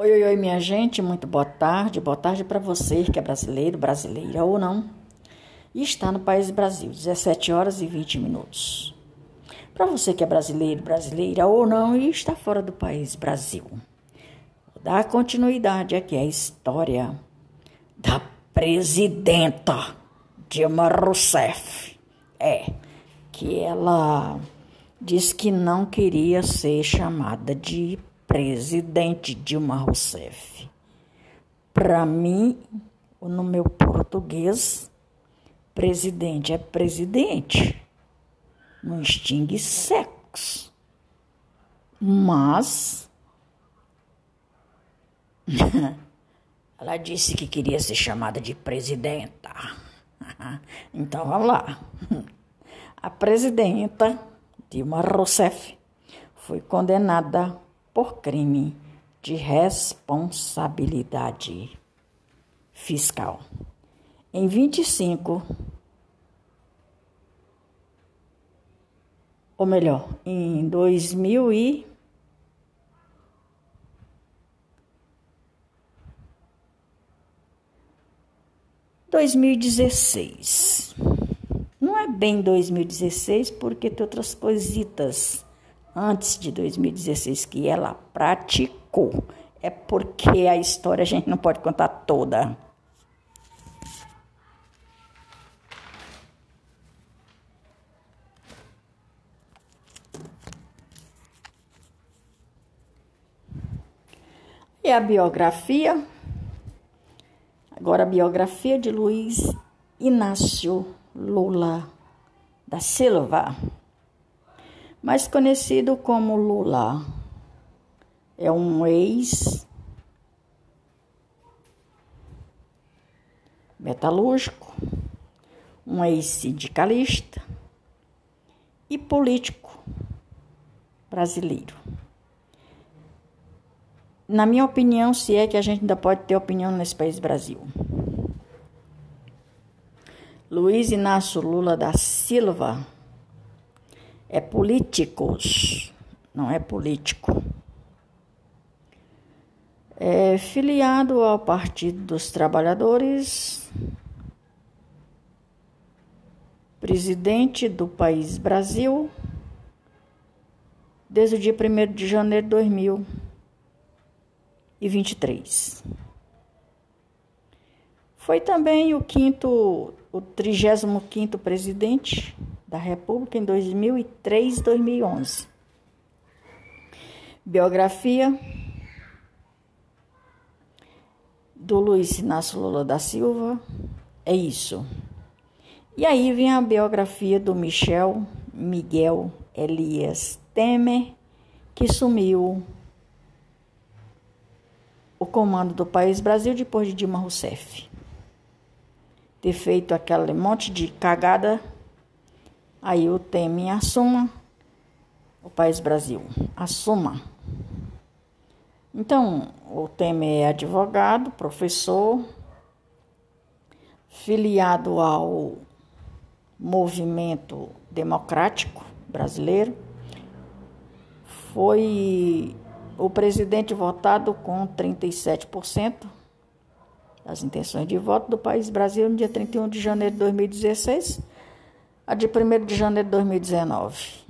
Oi, oi, oi, minha gente, muito boa tarde. Boa tarde para você que é brasileiro, brasileira ou não. E está no país Brasil, 17 horas e 20 minutos. Para você que é brasileiro, brasileira ou não e está fora do país Brasil. Vou dar continuidade aqui à história da presidenta Dilma Rousseff. É, que ela disse que não queria ser chamada de presidente Dilma Rousseff. Para mim, no meu português, presidente é presidente. Não extingue sexo. Mas ela disse que queria ser chamada de presidenta. Então, vamos lá. A presidenta Dilma Rousseff foi condenada por crime de responsabilidade fiscal. Em 25, ou melhor, em 2000 e 2016. Não é bem 2016 porque tem outras coisitas antes de 2016 que ela praticou. É porque a história a gente não pode contar toda. E a biografia. Agora a biografia de Luiz Inácio Lula da Silva mais conhecido como Lula. É um ex metalúrgico, um ex-sindicalista e político brasileiro. Na minha opinião, se é que a gente ainda pode ter opinião nesse país Brasil. Luiz Inácio Lula da Silva é políticos, não é político. É filiado ao Partido dos Trabalhadores, presidente do país Brasil, desde o dia 1 de janeiro de 2023. Foi também o quinto, o 35º presidente da República em 2003 2011. Biografia do Luiz Inácio Lula da Silva é isso. E aí vem a biografia do Michel Miguel Elias Temer, que sumiu o comando do país Brasil depois de Dilma Rousseff. Ter feito aquele monte de cagada Aí o Temer assuma, o país Brasil assuma. Então, o Temer é advogado, professor, filiado ao movimento democrático brasileiro, foi o presidente votado com 37% das intenções de voto do país Brasil no dia 31 de janeiro de 2016 a de 1 de janeiro de 2019,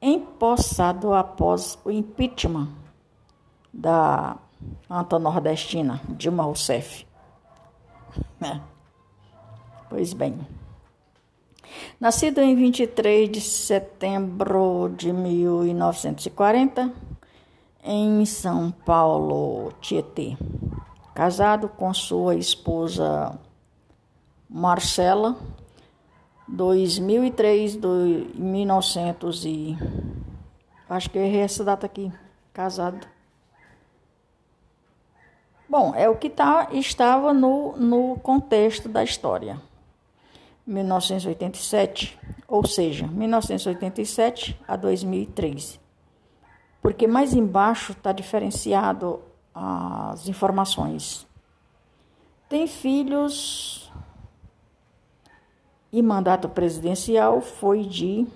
empossado após o impeachment da anta nordestina Dilma Rousseff. É. Pois bem. Nascido em 23 de setembro de 1940, em São Paulo, Tietê. Casado com sua esposa Marcela 2003, do, 1900 e... Acho que errei essa data aqui. Casado. Bom, é o que tá, estava no, no contexto da história. 1987, ou seja, 1987 a 2003. Porque mais embaixo está diferenciado as informações. Tem filhos e mandato presidencial foi de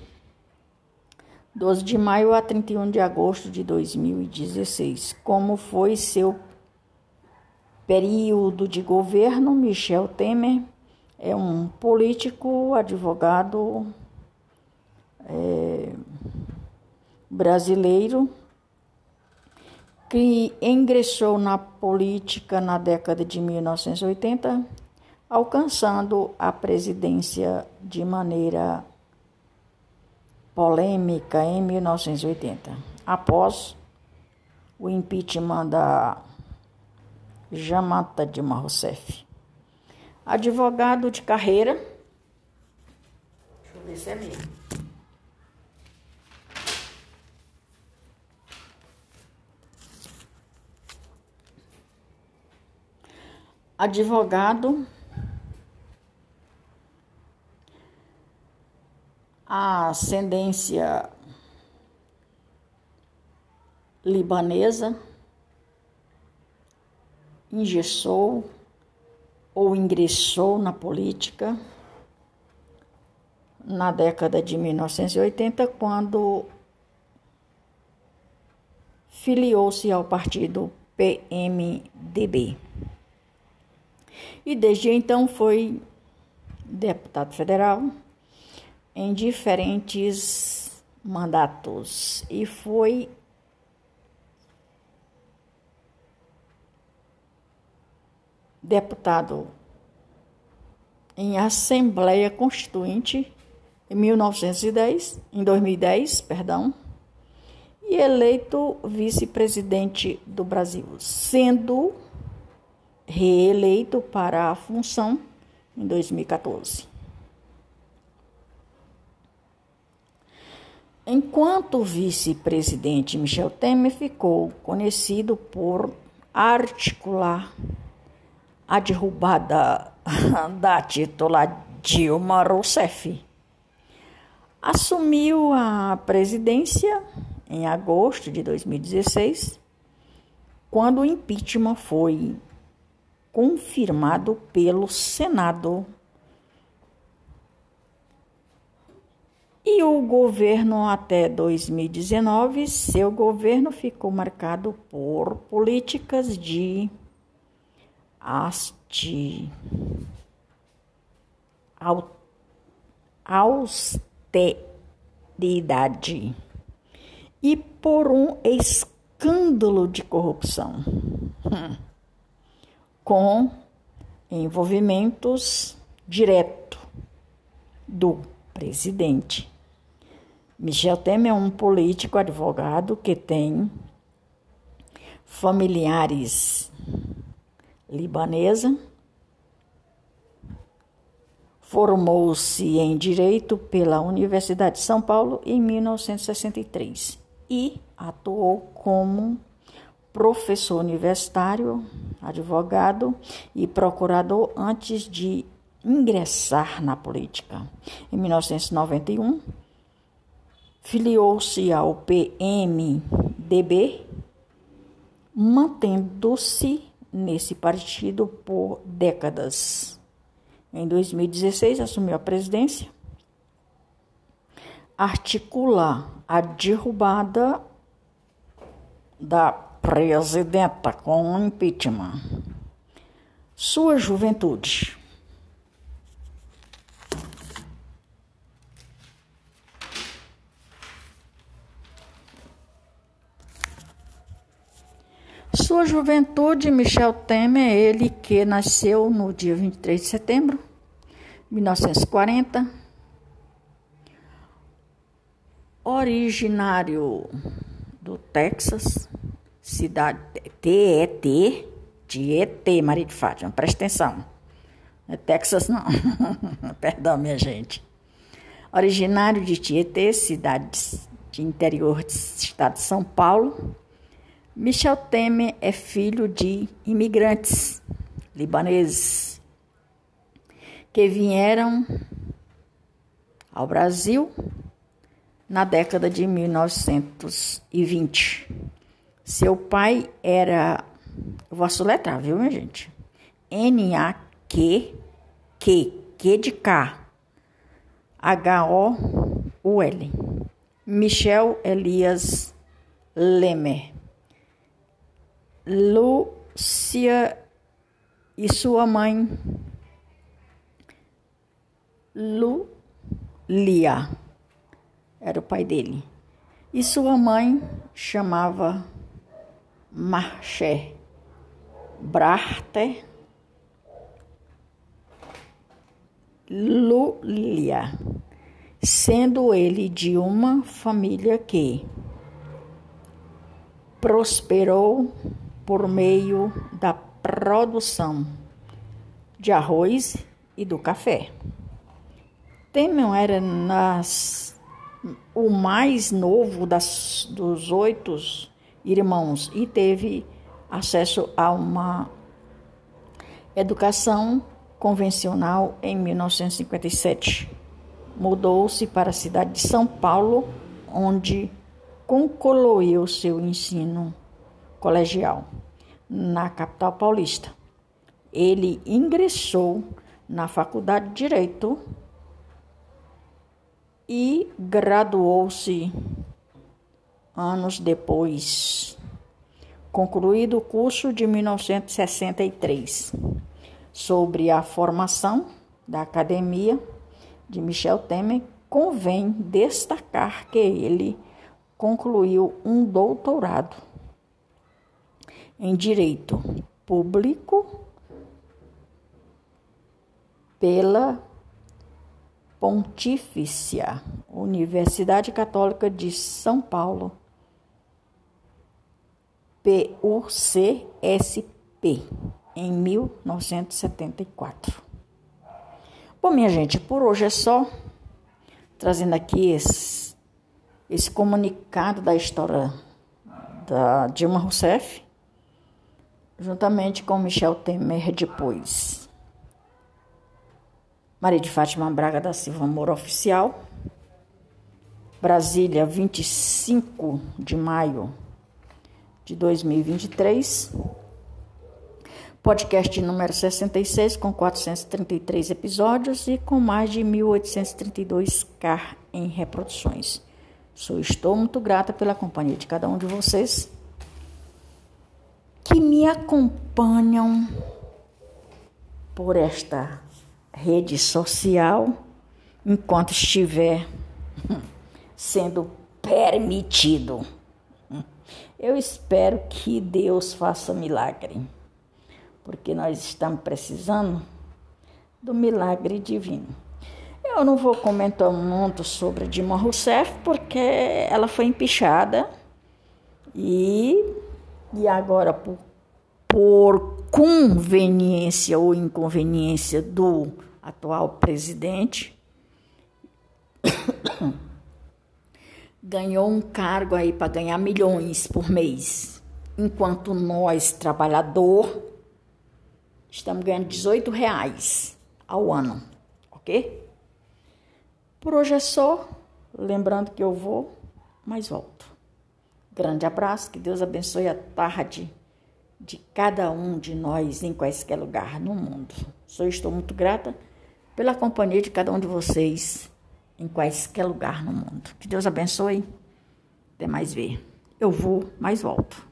12 de maio a 31 de agosto de 2016. Como foi seu período de governo? Michel Temer é um político, advogado é, brasileiro que ingressou na política na década de 1980, alcançando a presidência de maneira polêmica em 1980, após o impeachment da Jamata Dilma Rousseff. Advogado de carreira. Deixa eu ver se é mesmo. Advogado a ascendência libanesa engessou ou ingressou na política na década de 1980, quando filiou-se ao partido PMDB. E desde então foi deputado federal em diferentes mandatos e foi deputado em Assembleia Constituinte em 1910, em 2010, perdão, e eleito vice-presidente do Brasil, sendo reeleito para a função em 2014. Enquanto vice-presidente, Michel Temer ficou conhecido por articular a derrubada da titular Dilma Rousseff. Assumiu a presidência em agosto de 2016, quando o impeachment foi confirmado pelo Senado E o governo até 2019, seu governo ficou marcado por políticas de asti, austeridade e por um escândalo de corrupção, com envolvimentos direto do presidente. Michel Temer é um político advogado que tem familiares libanesa. Formou-se em Direito pela Universidade de São Paulo em 1963 e atuou como professor universitário, advogado e procurador antes de ingressar na política. Em 1991, filiou-se ao PMDB, mantendo-se nesse partido por décadas. Em 2016, assumiu a presidência, articula a derrubada da presidenta com impeachment. Sua juventude. Sua juventude, Michel Temer, ele que nasceu no dia 23 de setembro de 1940, originário do Texas, cidade TET, Tietê, Maria de Fátima, presta atenção. É Texas, não. Perdão, minha gente. Originário de Tietê, cidade de interior do estado de São Paulo, Michel Temer é filho de imigrantes libaneses que vieram ao Brasil na década de 1920. Seu pai era, eu vou assoletrar, viu, minha gente? N-A-Q, Q, Q de K, H-O-U-L. Michel Elias Lemer. Lúcia e sua mãe Lulia era o pai dele. E sua mãe chamava Marché Brarte Lulia, sendo ele de uma família que prosperou por meio da produção de arroz e do café. Temen era nas, o mais novo das, dos oito irmãos e teve acesso a uma educação convencional em 1957. Mudou-se para a cidade de São Paulo, onde concluiu seu ensino colegial na capital paulista. Ele ingressou na Faculdade de Direito e graduou-se anos depois, concluído o curso de 1963 sobre a formação da academia de Michel Temer, convém destacar que ele concluiu um doutorado em direito público pela Pontifícia Universidade Católica de São Paulo, PUCSP, em 1974. Bom, minha gente, por hoje é só. Trazendo aqui esse, esse comunicado da história da Dilma Rousseff, juntamente com Michel Temer depois. Maria de Fátima Braga da Silva Moura Oficial. Brasília, 25 de maio de 2023. Podcast número 66, com 433 episódios e com mais de 1.832k em reproduções. Sou, estou muito grata pela companhia de cada um de vocês que me acompanham por esta rede social enquanto estiver sendo permitido. Eu espero que Deus faça milagre, porque nós estamos precisando do milagre divino. Eu não vou comentar muito sobre Dilma Rousseff, porque ela foi empichada e, e agora, por por conveniência ou inconveniência do atual presidente, ganhou um cargo aí para ganhar milhões por mês, enquanto nós, trabalhador, estamos ganhando 18 reais ao ano, ok? Por hoje é só, lembrando que eu vou, mas volto. Grande abraço, que Deus abençoe a tarde de cada um de nós em quaisquer lugar no mundo. Sou estou muito grata pela companhia de cada um de vocês em quaisquer lugar no mundo. Que Deus abençoe. Até mais ver. Eu vou, mas volto.